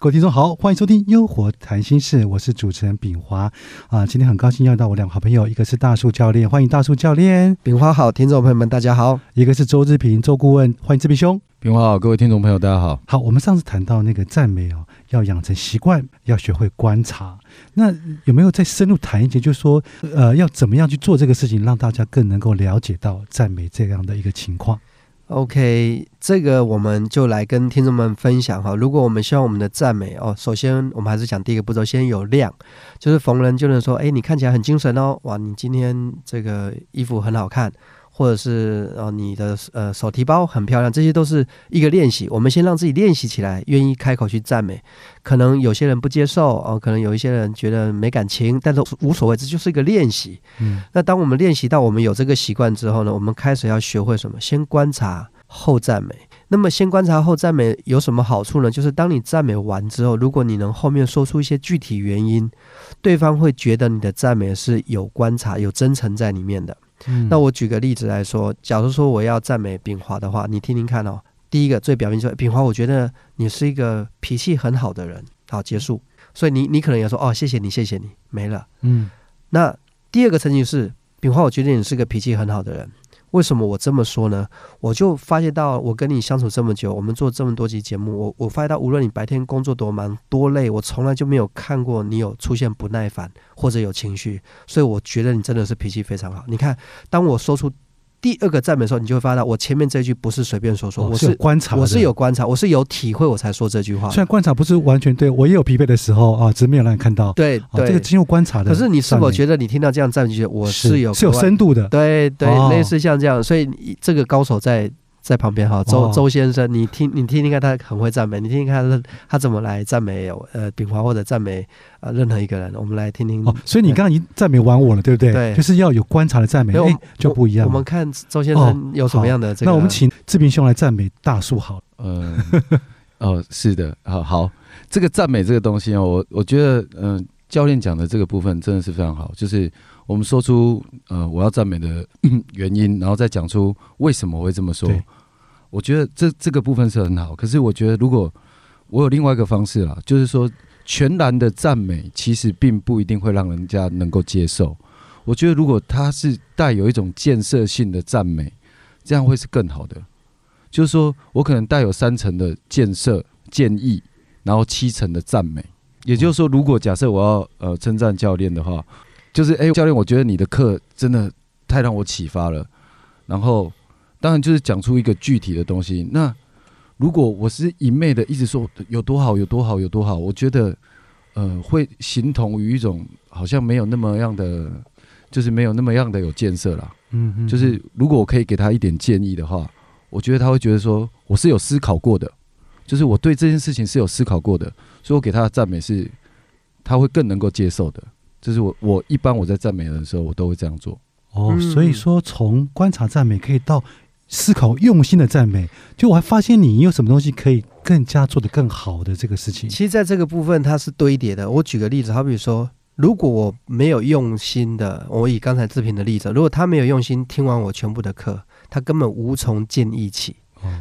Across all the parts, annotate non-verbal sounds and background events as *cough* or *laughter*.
各位听众好，欢迎收听《优活谈心事》，我是主持人炳华啊。今天很高兴要到我两个好朋友，一个是大树教练，欢迎大树教练；炳华好，听众朋友们大家好。一个是周志平周顾问，欢迎志平兄。炳华好，各位听众朋友大家好。好，我们上次谈到那个赞美哦，要养成习惯，要学会观察。那有没有再深入谈一节，就是说呃，要怎么样去做这个事情，让大家更能够了解到赞美这样的一个情况？OK，这个我们就来跟听众们分享哈。如果我们希望我们的赞美哦，首先我们还是讲第一个步骤，先有量，就是逢人就能说，哎，你看起来很精神哦，哇，你今天这个衣服很好看。或者是呃你的呃手提包很漂亮，这些都是一个练习。我们先让自己练习起来，愿意开口去赞美。可能有些人不接受哦，可能有一些人觉得没感情，但是无所谓，这就是一个练习。嗯，那当我们练习到我们有这个习惯之后呢，我们开始要学会什么？先观察后赞美。那么先观察后赞美有什么好处呢？就是当你赞美完之后，如果你能后面说出一些具体原因，对方会觉得你的赞美是有观察、有真诚在里面的。那我举个例子来说，假如说我要赞美炳华的话，你听听看哦。第一个最表面说，炳华，我觉得你是一个脾气很好的人。好，结束。所以你你可能要说，哦，谢谢你，谢谢你，没了。嗯。那第二个层级是，炳华，我觉得你是个脾气很好的人。为什么我这么说呢？我就发现到，我跟你相处这么久，我们做这么多集节目，我我发现到，无论你白天工作多忙多累，我从来就没有看过你有出现不耐烦或者有情绪，所以我觉得你真的是脾气非常好。你看，当我说出。第二个赞美的时候，你就会发现，我前面这句不是随便说说，我是观察，我是有观察，我是有体会，我才说这句话。虽然观察不是完全对，我也有疲惫的时候啊，只是没有让你看到。对对，这个经过观察的。可是你是否觉得你听到这样赞美，觉得我是有是有深度的？对对，类似像这样，所以这个高手在。在旁边哈，周周先生，你听你听听看，他很会赞美，你听听看他他怎么来赞美呃炳华或者赞美呃任何一个人，我们来听听。哦，所以你刚刚已经赞美完我了，对不对？对，就是要有观察的赞美，哎，就不一样。我们看周先生有什么样的这个？那我们请志平兄来赞美大树好。嗯，*laughs* 哦，是的，好好，这个赞美这个东西哦，我我觉得嗯，教练讲的这个部分真的是非常好，就是我们说出呃我要赞美的 *coughs* 原因，然后再讲出为什么会这么说。我觉得这这个部分是很好，可是我觉得如果我有另外一个方式啦，就是说全然的赞美，其实并不一定会让人家能够接受。我觉得如果他是带有一种建设性的赞美，这样会是更好的。就是说我可能带有三层的建设建议，然后七层的赞美。也就是说，如果假设我要呃称赞教练的话，就是哎，教练，我觉得你的课真的太让我启发了，然后。当然，就是讲出一个具体的东西。那如果我是一昧的一直说有多好、有多好、有多好，我觉得，呃，会形同于一种好像没有那么样的，就是没有那么样的有建设了。嗯嗯。就是如果我可以给他一点建议的话，我觉得他会觉得说我是有思考过的，就是我对这件事情是有思考过的，所以我给他的赞美是他会更能够接受的。就是我我一般我在赞美人的时候，我都会这样做。哦，所以说从观察赞美可以到。思考用心的赞美，就我还发现你有什么东西可以更加做得更好的这个事情。其实，在这个部分它是堆叠的。我举个例子，好比说，如果我没有用心的，我以刚才志平的例子，如果他没有用心听完我全部的课，他根本无从建议起。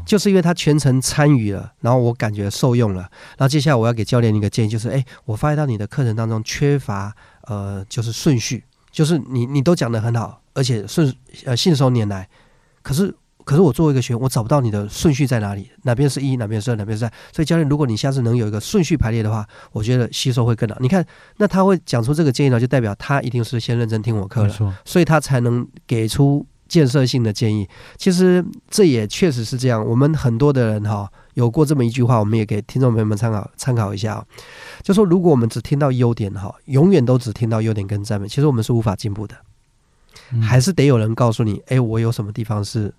就是因为他全程参与了，然后我感觉受用了。然后接下来我要给教练一个建议，就是哎，我发现到你的课程当中缺乏呃，就是顺序，就是你你都讲得很好，而且顺呃信手拈来，可是。可是我作为一个学员，我找不到你的顺序在哪里，哪边是一，哪边是二，哪边是三。所以教练，如果你下次能有一个顺序排列的话，我觉得吸收会更好。你看，那他会讲出这个建议呢，就代表他一定是先认真听我课了，所以他才能给出建设性的建议。其实这也确实是这样。我们很多的人哈，有过这么一句话，我们也给听众朋友们参考参考一下啊就说如果我们只听到优点哈，永远都只听到优点跟赞美，其实我们是无法进步的。还是得有人告诉你，哎，我有什么地方是。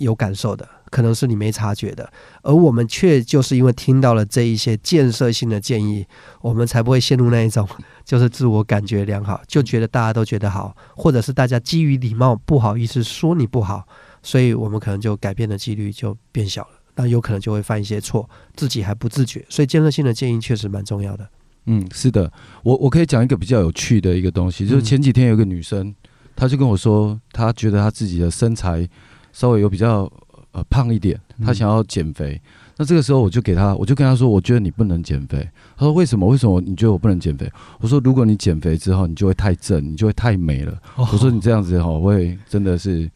有感受的，可能是你没察觉的，而我们却就是因为听到了这一些建设性的建议，我们才不会陷入那一种 *laughs* 就是自我感觉良好，就觉得大家都觉得好，或者是大家基于礼貌不好意思说你不好，所以我们可能就改变的几率就变小了，那有可能就会犯一些错，自己还不自觉，所以建设性的建议确实蛮重要的。嗯，是的，我我可以讲一个比较有趣的一个东西，就是前几天有个女生，她就跟我说，她觉得她自己的身材稍微有比较呃胖一点，他想要减肥。那这个时候我就给他，我就跟他说，我觉得你不能减肥。他说为什么？为什么你觉得我不能减肥？我说如果你减肥之后，你就会太正，你就会太美了。哦我说你这样子哈，会真的是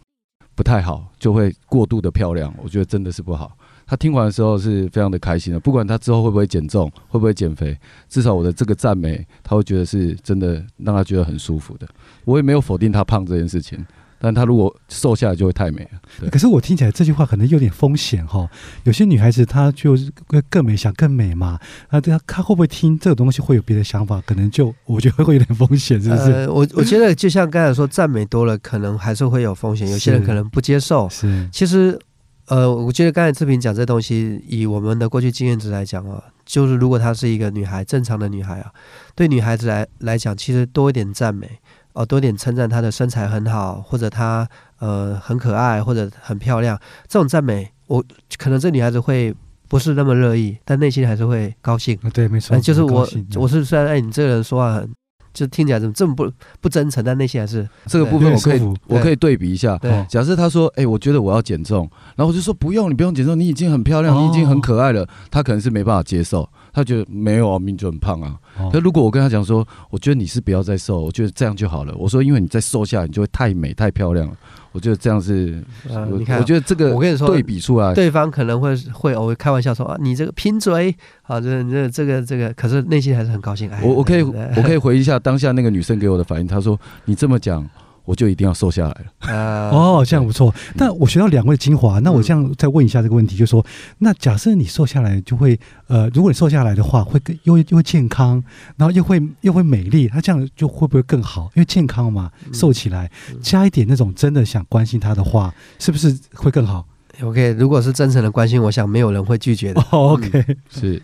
不太好，就会过度的漂亮，我觉得真的是不好。他听完的时候是非常的开心的，不管他之后会不会减重，会不会减肥，至少我的这个赞美，他会觉得是真的让他觉得很舒服的。我也没有否定他胖这件事情，但她如果瘦下来就会太美了。可是我听起来这句话可能有点风险哈。有些女孩子她就是更美，想更美嘛，那，她她会不会听这个东西会有别的想法？可能就我觉得会有点风险，是不是？呃，我我觉得就像刚才说，赞美多了，可能还是会有风险，有些人可能不接受。是其实，呃，我觉得刚才志平讲这东西，以我们的过去经验值来讲啊，就是如果她是一个女孩，正常的女孩啊，对女孩子来来讲，其实多一点赞美，哦、多点称赞她的身材很好，或者她呃很可爱，或者很漂亮，这种赞美，我可能这女孩子会不是那么乐意，但内心还是会高兴。啊，对，没错，呃，就是我，我是虽然哎，你这个人说话很，就听起来怎么这么不不真诚，但内心还是这个部分我可以我可以对比一下。对哦假设他说：“哎、我觉得我要减重。”然后我就说：“不用，你不用减重，你已经很漂亮，哦你已经很可爱了。”他可能是没办法接受，他觉得没有啊，明明就很胖啊。哦可如果我跟他讲说：“我觉得你是不要再瘦，我觉得这样就好了。”我说：“因为你再瘦下来，你就会太美、太漂亮了。”我觉得这样是，你看我觉得这个我跟你说对比出来，对方可能会会偶尔开玩笑说啊，你这个贫嘴啊，这这这个这个，可是内心还是很高兴。哎，我我可以我可以回忆一下当下那个女生给我的反应，她说：“你这么讲，我就一定要瘦下来了。呃哦，这样不错。那我学到两位精华，那我这样再问一下这个问题，就是说，那假设你瘦下来，就会呃，如果你瘦下来的话，会更又又会健康，然后又会又会美丽，它这样就会不会更好？因为健康嘛，瘦起来嗯加一点那种真的想关心他的话，是不是会更好？OK，如果是真诚的关心，我想没有人会拒绝的。哦，OK，是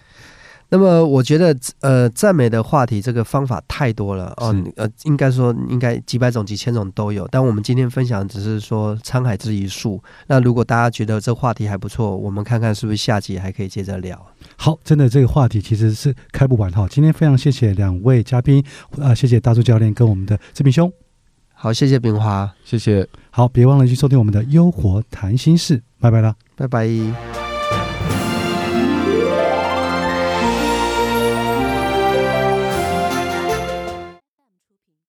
那么我觉得，呃，赞美的话题这个方法太多了哦，呃，应该说应该几百种、几千种都有。但我们今天分享只是说沧海之一粟。那如果大家觉得这话题还不错，我们看看是不是下集还可以接着聊。好，真的这个话题其实是开不完哈。今天非常谢谢两位嘉宾，啊，谢谢大柱教练跟我们的志平兄。好，谢谢炳华，谢谢。好，别忘了去收听我们的《优活谈心事》，拜拜啦。拜拜。